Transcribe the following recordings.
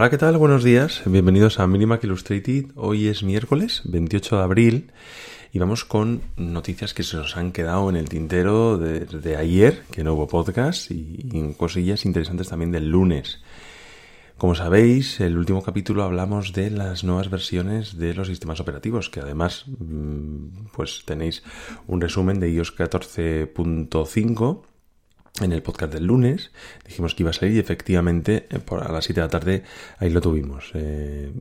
Hola, ¿qué tal? Buenos días. Bienvenidos a Minimac Illustrated. Hoy es miércoles 28 de abril y vamos con noticias que se nos han quedado en el tintero de, ayer, que no hubo podcast, y, cosillas interesantes también del lunes. Como sabéis, el último capítulo hablamos de las nuevas versiones de los sistemas operativos, que además mm, pues tenéis un resumen de iOS 14.5 en el podcast del lunes. Dijimos que iba a salir y efectivamente eh, a las 7 de la tarde ahí lo tuvimos. Eh,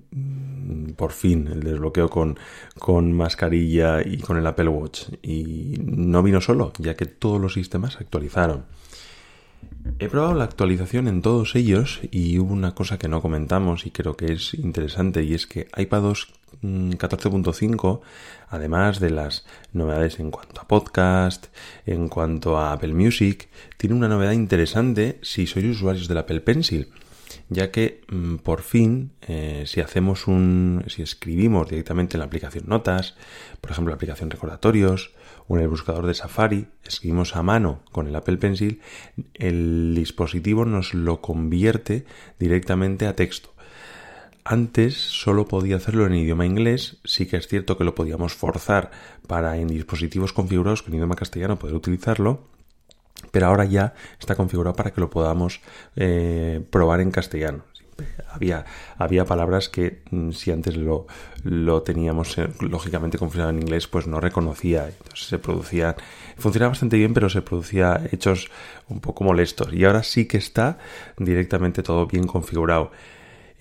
por fin el desbloqueo con, con mascarilla y con el Apple Watch. Y no vino solo, ya que todos los sistemas se actualizaron. He probado la actualización en todos ellos y hubo una cosa que no comentamos y creo que es interesante y es que iPadOS 14.5, además de las novedades en cuanto a podcast, en cuanto a Apple Music, tiene una novedad interesante si sois usuarios del Apple Pencil ya que mm, por fin eh, si hacemos un si escribimos directamente en la aplicación notas por ejemplo la aplicación recordatorios o en el buscador de Safari escribimos a mano con el Apple Pencil el dispositivo nos lo convierte directamente a texto antes solo podía hacerlo en idioma inglés, sí que es cierto que lo podíamos forzar para en dispositivos configurados con idioma castellano poder utilizarlo, pero ahora ya está configurado para que lo podamos eh, probar en castellano. Había, había palabras que mm, si antes lo, lo teníamos eh, lógicamente configurado en inglés, pues no reconocía. Entonces se producía, funcionaba bastante bien, pero se producía hechos un poco molestos. Y ahora sí que está directamente todo bien configurado.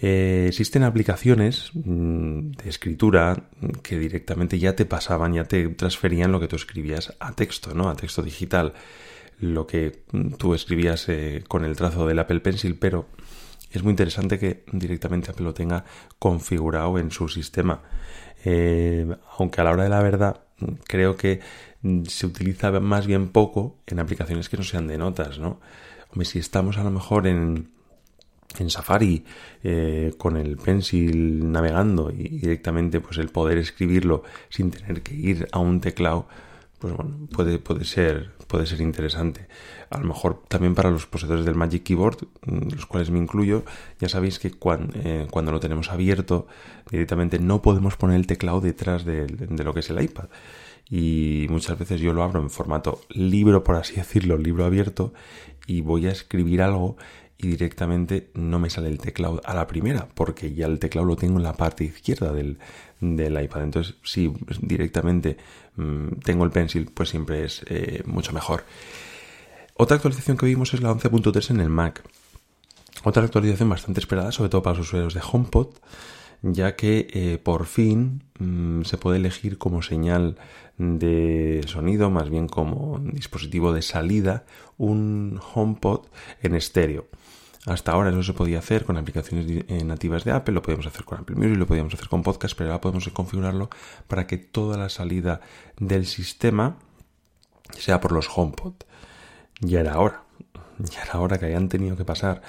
Eh, existen aplicaciones mm, de escritura que directamente ya te pasaban, ya te transferían lo que tú escribías a texto, ¿no? A texto digital lo que tú escribías eh, con el trazo del Apple Pencil, pero es muy interesante que directamente Apple lo tenga configurado en su sistema. Eh, aunque a la hora de la verdad creo que se utiliza más bien poco en aplicaciones que no sean de notas, ¿no? Hombre, si estamos a lo mejor en, en Safari eh, con el pencil navegando y directamente pues el poder escribirlo sin tener que ir a un teclado pues bueno, puede, puede, ser, puede ser interesante. A lo mejor también para los poseedores del Magic Keyboard, mm, los cuales me incluyo, ya sabéis que eh, cuando, lo tenemos abierto, directamente no podemos poner el teclado detrás de, de, lo que es el iPad. Y muchas veces yo lo abro en formato libro, por así decirlo, libro abierto, y voy a escribir algo y directamente no me sale el teclado a la primera, porque ya el teclado lo tengo en la parte izquierda del, del iPad. Entonces, si directamente mm, tengo el pencil, pues siempre es eh, mucho mejor. Otra actualización que vimos es la 11.3 en el Mac. Otra actualización bastante esperada, sobre todo para los usuarios de HomePod, ya que eh, por fin mm, se puede elegir como señal de sonido, más bien como dispositivo de salida, un HomePod en estéreo. Hasta ahora no se podía hacer con aplicaciones eh, nativas de Apple, lo podíamos hacer con Apple Music, lo podíamos hacer con podcast, pero ahora podemos configurarlo para que toda la salida del sistema sea por los HomePod. Ya era hora, ya era hora que hayan tenido que pasar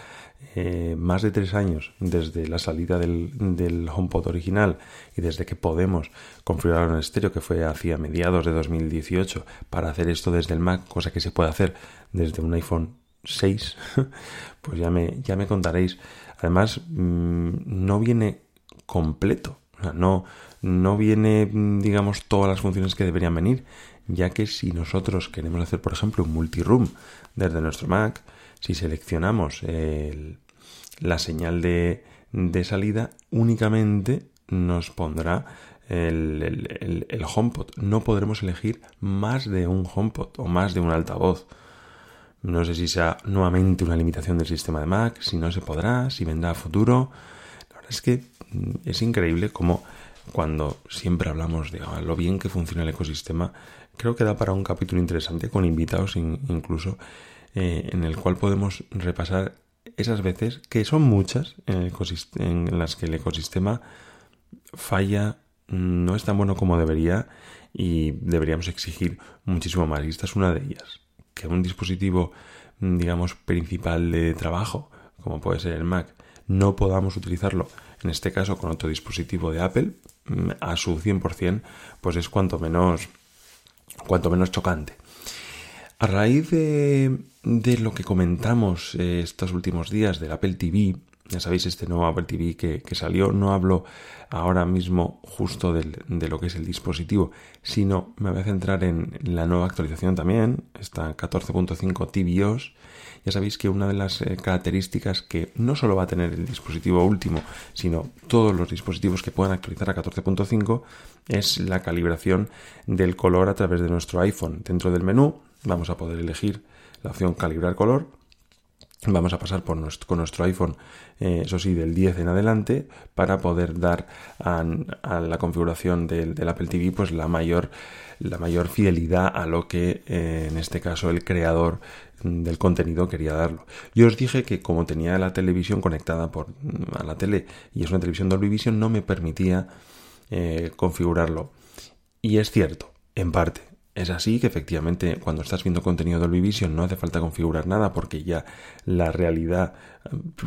eh, más de tres años desde la salida del, HomePod original y desde que podemos configurar un estéreo que fue hacia mediados de 2018 para hacer esto desde el Mac, cosa que se puede hacer desde un iPhone 6, pues ya me, ya me contaréis. Además, mm, no viene completo, no, no viene, mm, digamos, todas las funciones que deberían venir, ya que si nosotros queremos hacer, por ejemplo, un multiroom desde nuestro Mac, si seleccionamos la señal de, de, salida, únicamente nos pondrá el, el, el HomePod. No podremos elegir más de un HomePod o más de un altavoz. No sé si sea nuevamente una limitación del sistema de Mac, si no se podrá, si vendrá a futuro. La verdad es que mm, es increíble cómo cuando siempre hablamos de ah, lo bien que funciona el ecosistema, creo que da para un capítulo interesante con invitados incluso, eh, en el cual podemos repasar esas veces, que son muchas, en, en las que el ecosistema falla, no es tan bueno como debería y deberíamos exigir muchísimo más. Y esta es una de ellas. Que un dispositivo, digamos, principal de trabajo, como puede ser el Mac, no podamos utilizarlo, en este caso con otro dispositivo de Apple, mm, a su 100%, pues es cuanto menos, cuanto menos chocante. A raíz de, de lo que comentamos eh, estos últimos días del Apple TV, ya sabéis, este nuevo Apple TV que, salió, no hablo ahora mismo justo de lo que es el dispositivo, sino me voy a centrar en la nueva actualización también, esta 14.5 tvOS. Ya sabéis que una de las eh, características que no solo va a tener el dispositivo último, sino todos los dispositivos que puedan actualizar a 14.5 es la calibración del color a través de nuestro iPhone. Dentro del menú vamos a poder elegir la opción calibrar color Vamos a pasar por nuestro, con nuestro iPhone, eh, eso sí, del 10 en adelante, para poder dar a, la configuración del, Apple TV pues la mayor, la mayor fidelidad a lo que eh, en este caso el creador del contenido quería darlo. Yo os dije que como tenía la televisión conectada por, a la tele y es una televisión Dolby Vision, no me permitía eh, configurarlo. Y es cierto, en parte. Es así que efectivamente cuando estás viendo contenido de Dolby Vision no hace falta configurar nada porque ya la realidad,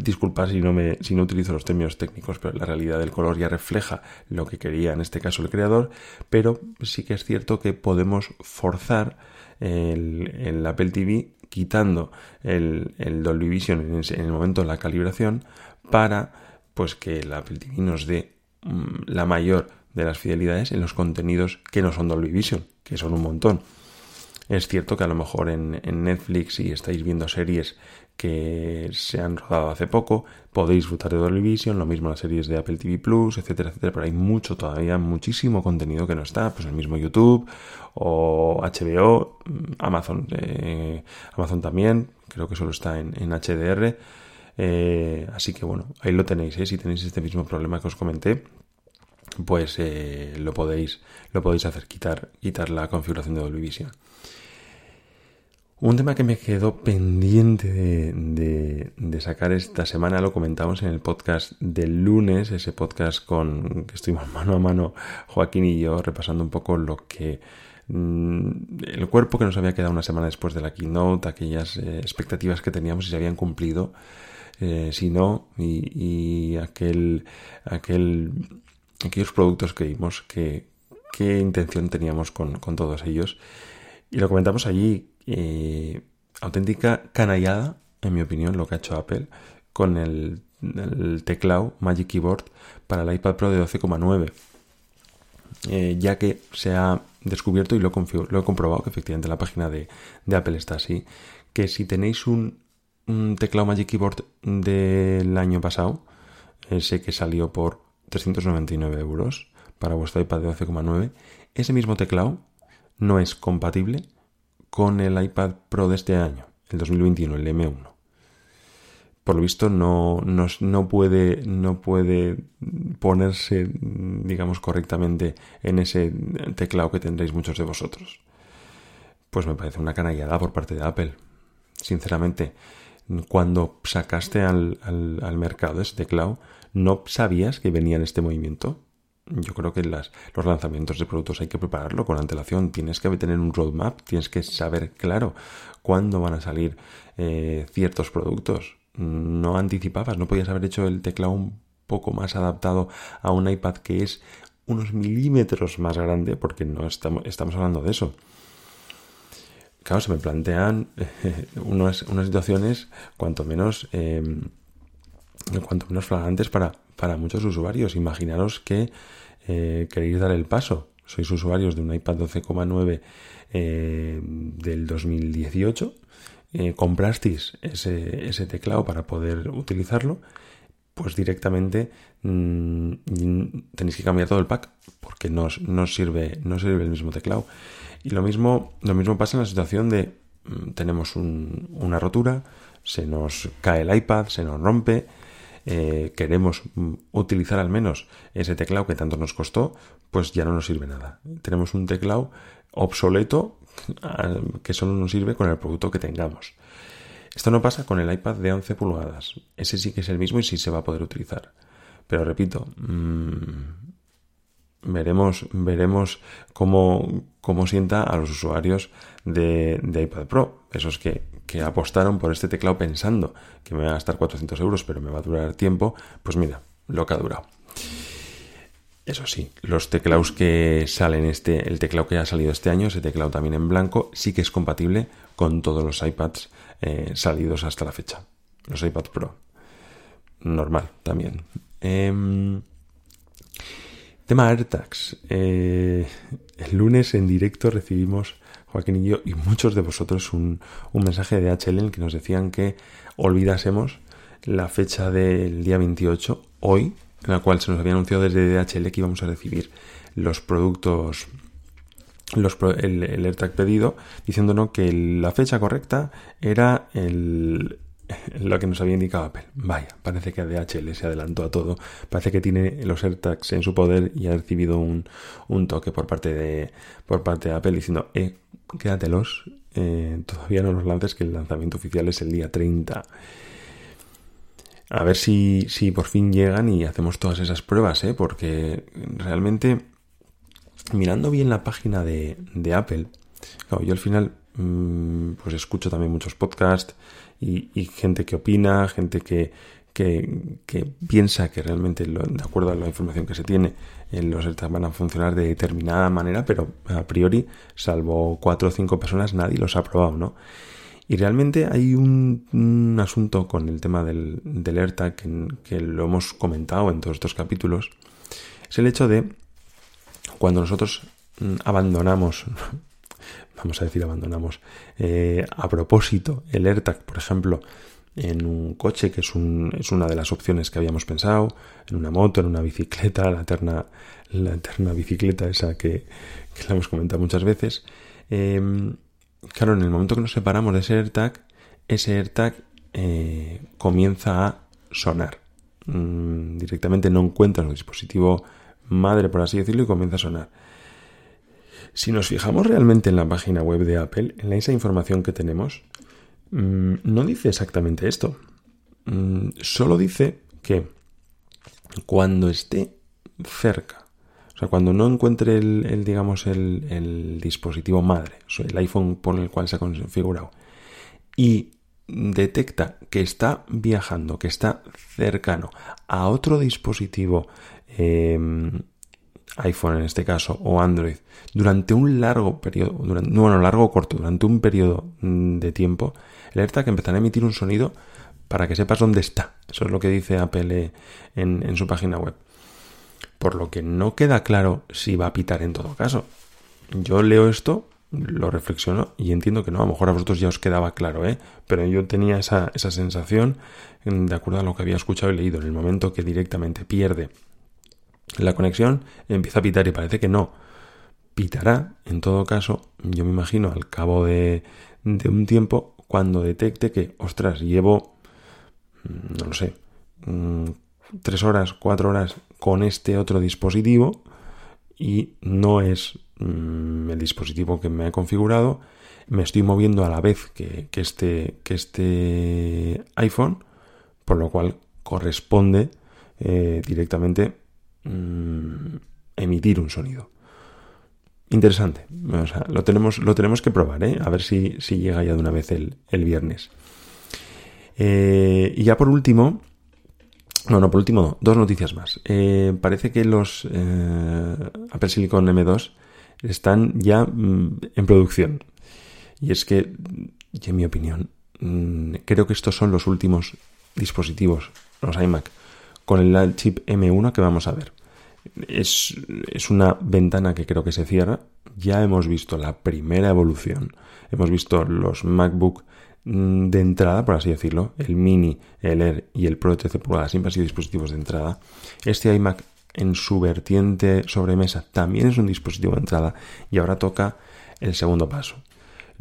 disculpa si no, me, si no utilizo los términos técnicos, pero la realidad del color ya refleja lo que quería en este caso el creador, pero sí que es cierto que podemos forzar el, Apple TV quitando el, Dolby Vision en, en, el momento de la calibración para pues que el Apple TV nos dé mm, la mayor de las fidelidades en los contenidos que no son Dolby Vision, que son un montón. Es cierto que a lo mejor en, Netflix, si estáis viendo series que se han rodado hace poco, podéis disfrutar de Dolby Vision, lo mismo las series de Apple TV Plus, etcétera, etcétera, pero hay mucho todavía, muchísimo contenido que no está, pues el mismo YouTube o HBO, Amazon, eh, Amazon también, creo que solo está en, HDR, eh, así que bueno, ahí lo tenéis, ¿eh? si tenéis este mismo problema que os comenté, pues eh, lo podéis lo podéis hacer quitar quitar la configuración de Dolby Vision. Un tema que me quedó pendiente de, sacar esta semana lo comentamos en el podcast del lunes ese podcast con que estuvimos mano a mano Joaquín y yo repasando un poco lo que mm, el cuerpo que nos había quedado una semana después de la keynote aquellas eh, expectativas que teníamos y se habían cumplido eh, si no y, y aquel aquel aquellos productos que vimos, qué intención teníamos con, todos ellos. Y lo comentamos allí, eh, auténtica canallada, en mi opinión, lo que ha hecho Apple con el, teclado Magic Keyboard para el iPad Pro de 12,9. Eh, ya que se ha descubierto y lo, lo, he comprobado que efectivamente la página de, Apple está así, que si tenéis un, teclado Magic Keyboard del año pasado, ese que salió por 399 euros para vuestro iPad de 12,9. Ese mismo teclado no es compatible con el iPad Pro de este año, el 2021, el M1. Por lo visto no, no, puede, no puede ponerse, digamos, correctamente en ese teclado que tendréis muchos de vosotros. Pues me parece una canallada por parte de Apple. Sinceramente, cuando sacaste al, al mercado ese teclado, ¿No sabías que venía en este movimiento? Yo creo que los lanzamientos de productos hay que prepararlo con antelación. Tienes que tener un roadmap, tienes que saber claro cuándo van a salir eh, ciertos productos. No anticipabas, no podías haber hecho el teclado un poco más adaptado a un iPad que es unos milímetros más grande, porque no estamos, estamos hablando de eso. Claro, se me plantean unas, situaciones cuanto menos eh, cuanto menos flagrantes para, para muchos usuarios. Imaginaros que eh, queréis dar el paso. Sois usuarios de un iPad 12,9 eh, del 2018. Eh, comprasteis ese, ese, teclado para poder utilizarlo. Pues directamente mm, tenéis que cambiar todo el pack porque no, no, sirve, no sirve el mismo teclado. Y lo mismo, lo mismo pasa en la situación de mm, tenemos una rotura, se nos cae el iPad, se nos rompe, eh, queremos mm, utilizar al menos ese teclado que tanto nos costó, pues ya no nos sirve nada. Tenemos un teclado obsoleto que solo nos sirve con el producto que tengamos. Esto no pasa con el iPad de 11 pulgadas. Ese sí que es el mismo y sí se va a poder utilizar. Pero repito, mmm, veremos, veremos cómo, cómo sienta a los usuarios de, iPad Pro, esos que, que, apostaron por este teclado pensando que me va a gastar 400 euros, pero me va a durar tiempo, pues mira, lo que ha durado. Eso sí, los teclados que salen este, el teclado que ha salido este año, ese teclado también en blanco, sí que es compatible con todos los iPads eh, salidos hasta la fecha. Los iPad Pro. Normal también. Em, Tema AirTags. Eh, el lunes en directo recibimos, Joaquín y yo, y muchos de vosotros, un, mensaje de HL en el que nos decían que olvidásemos la fecha del día 28, hoy, en la cual se nos había anunciado desde DHL que íbamos a recibir los productos, los, el, el AirTag pedido, diciéndonos que la fecha correcta era el, lo que nos había indicado Apple. Vaya, parece que DHL se adelantó a todo. Parece que tiene los AirTags en su poder y ha recibido un, toque por parte de por parte de Apple diciendo, eh, quédatelos, eh, todavía no los lances, que el lanzamiento oficial es el día 30. A ver si, si por fin llegan y hacemos todas esas pruebas, ¿eh? porque realmente, mirando bien la página de, de Apple, yo al final pues escucho también muchos podcasts, y, gente que opina, gente que, que, piensa que realmente, de acuerdo a la información que se tiene, eh, los AirTags van a funcionar de determinada manera, pero a priori, salvo cuatro o cinco personas, nadie los ha probado, ¿no? Y realmente hay un, asunto con el tema del, del AirTag que, que, lo hemos comentado en todos estos capítulos. Es el hecho de cuando nosotros mm, abandonamos vamos a decir, abandonamos eh, a propósito el AirTag, por ejemplo, en un coche, que es, un, es, una de las opciones que habíamos pensado, en una moto, en una bicicleta, la eterna, la eterna bicicleta esa que, que la hemos comentado muchas veces. Em, claro, en el momento que nos separamos de ese AirTag, ese AirTag eh, comienza a sonar. Mm, directamente no encuentra su dispositivo madre, por así decirlo, y comienza a sonar. Si nos fijamos realmente en la página web de Apple, en esa información que tenemos, mm, no dice exactamente esto. Mm, solo dice que cuando esté cerca, o sea, cuando no encuentre el, digamos, el, dispositivo madre, el iPhone por el cual se ha configurado, y detecta que está viajando, que está cercano a otro dispositivo em, iPhone en este caso, o Android, durante un largo periodo, durante, bueno, largo o corto, durante un periodo mm, de tiempo, el AirTag empezará a emitir un sonido para que sepas dónde está. Eso es lo que dice Apple en, en su página web. Por lo que no queda claro si va a pitar en todo caso. Yo leo esto, lo reflexiono y entiendo que no. A lo mejor a vosotros ya os quedaba claro, ¿eh? Pero yo tenía esa, esa sensación de acuerdo a lo que había escuchado y leído. En el momento que directamente pierde la conexión empieza a pitar y parece que no. Pitará, en todo caso, yo me imagino al cabo de, un tiempo, cuando detecte que, ostras, llevo, mm, no lo sé, mm, tres horas, cuatro horas con este otro dispositivo y no es mm, el dispositivo que me he configurado, me estoy moviendo a la vez que, este, que este iPhone, por lo cual corresponde eh, directamente Mm, emitir un sonido. Interesante. lo, tenemos, lo tenemos que probar, ¿eh? a ver si, si, llega ya de una vez el, viernes. Eh, y ya por último, no, no, por último, dos noticias más. Eh, parece que los Apple Silicon M2 están ya mm, en producción. Y es que, en mi opinión, mm, creo que estos son los últimos dispositivos, los iMac, con el chip M1 que vamos a ver. Es, una ventana que creo que se cierra. Ya hemos visto la primera evolución. Hemos visto los MacBook mm, de entrada, por así decirlo, el Mini, el Air y el Pro de 13 pulgadas siempre han sido dispositivos de entrada. Este iMac en su vertiente sobremesa también es un dispositivo de entrada y ahora toca el segundo paso.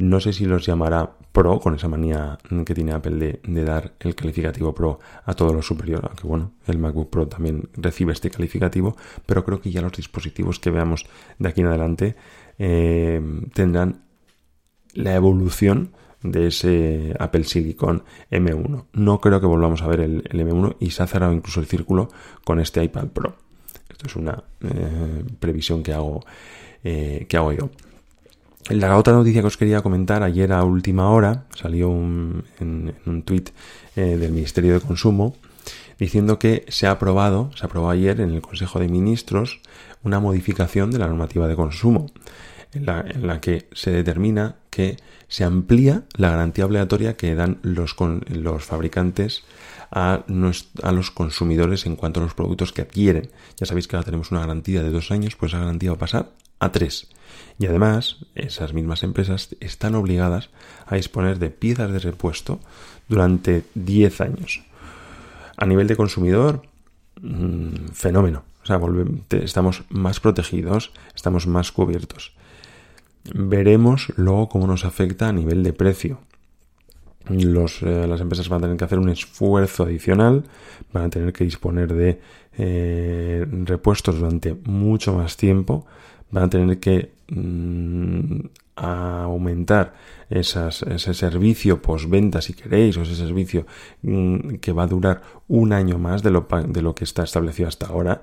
No sé si los llamará Pro, con esa manía que tiene Apple de, dar el calificativo Pro a todo lo superior, aunque bueno, el MacBook Pro también recibe este calificativo, pero creo que ya los dispositivos que veamos de aquí en adelante eh, tendrán la evolución de ese Apple Silicon M1. No creo que volvamos a ver el, M1 y se ha cerrado incluso el círculo con este iPad Pro. Esto es una eh, previsión que hago, eh, que hago yo. La otra noticia que os quería comentar, ayer a última hora salió un, en, un tuit eh, del Ministerio de Consumo diciendo que se ha aprobado, se aprobó ayer en el Consejo de Ministros una modificación de la normativa de consumo en la, que se determina que se amplía la garantía obligatoria que dan los, los fabricantes a, a, los consumidores en cuanto a los productos que adquieren. Ya sabéis que ahora tenemos una garantía de dos años, pues esa garantía va a pasar a tres. Y además, esas mismas empresas están obligadas a disponer de piezas de repuesto durante 10 años. A nivel de consumidor, mm, fenómeno. O sea, estamos más protegidos, estamos más cubiertos. Veremos luego cómo nos afecta a nivel de precio. Eh, las empresas van a tener que hacer un esfuerzo adicional, van a tener que disponer de eh, repuestos durante mucho más tiempo, van a tener que mm, aumentar ese servicio postventa, si queréis, o ese servicio mm, que va a durar un año más de lo, de lo que está establecido hasta ahora.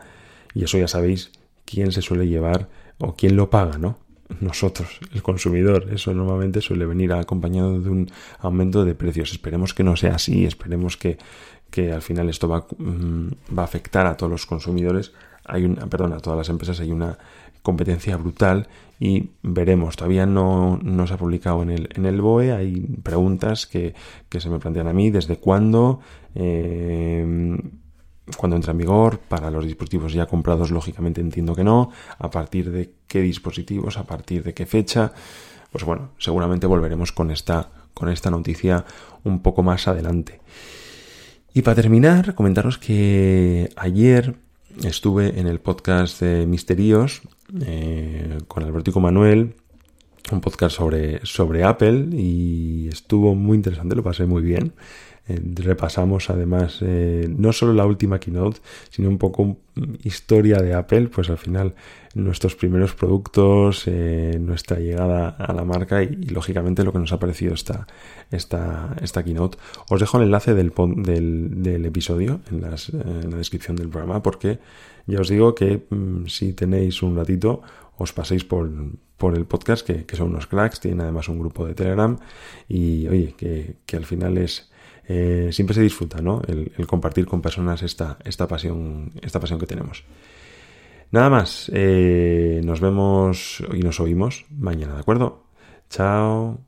Y eso ya sabéis quién se suele llevar o quién lo paga, ¿no? nosotros, el consumidor. Eso normalmente suele venir acompañado de un aumento de precios. Esperemos que no sea así, esperemos que, que al final esto va, mm, va, a afectar a todos los consumidores. Hay una, perdón, a todas las empresas hay una competencia brutal y veremos. Todavía no, no se ha publicado en el, en el BOE. Hay preguntas que, que se me plantean a mí. ¿Desde cuándo? Eh, cuando entra en vigor, para los dispositivos ya comprados, lógicamente entiendo que no, a partir de qué dispositivos, a partir de qué fecha, pues bueno, seguramente volveremos con esta, con esta noticia un poco más adelante. Y para terminar, comentaros que ayer estuve en el podcast de Misterios eh, con Manuel, un podcast sobre, sobre Apple y estuvo muy interesante, lo pasé muy bien. Eh, repasamos además eh, no solo la última keynote, sino un poco historia de Apple, pues al final nuestros primeros productos, eh, nuestra llegada a la marca y, lógicamente lo que nos ha parecido esta, esta, esta keynote. Os dejo el enlace del, del, episodio en, la descripción del programa porque ya os digo que mm, si tenéis un ratito os paséis por, por el podcast que, son unos cracks, tienen además un grupo de Telegram y oye, que, que al final es eh, siempre se disfruta, ¿no? El, compartir con personas esta, esta, pasión, esta pasión que tenemos. Nada más, eh, nos vemos y nos oímos mañana, ¿de acuerdo? Chao.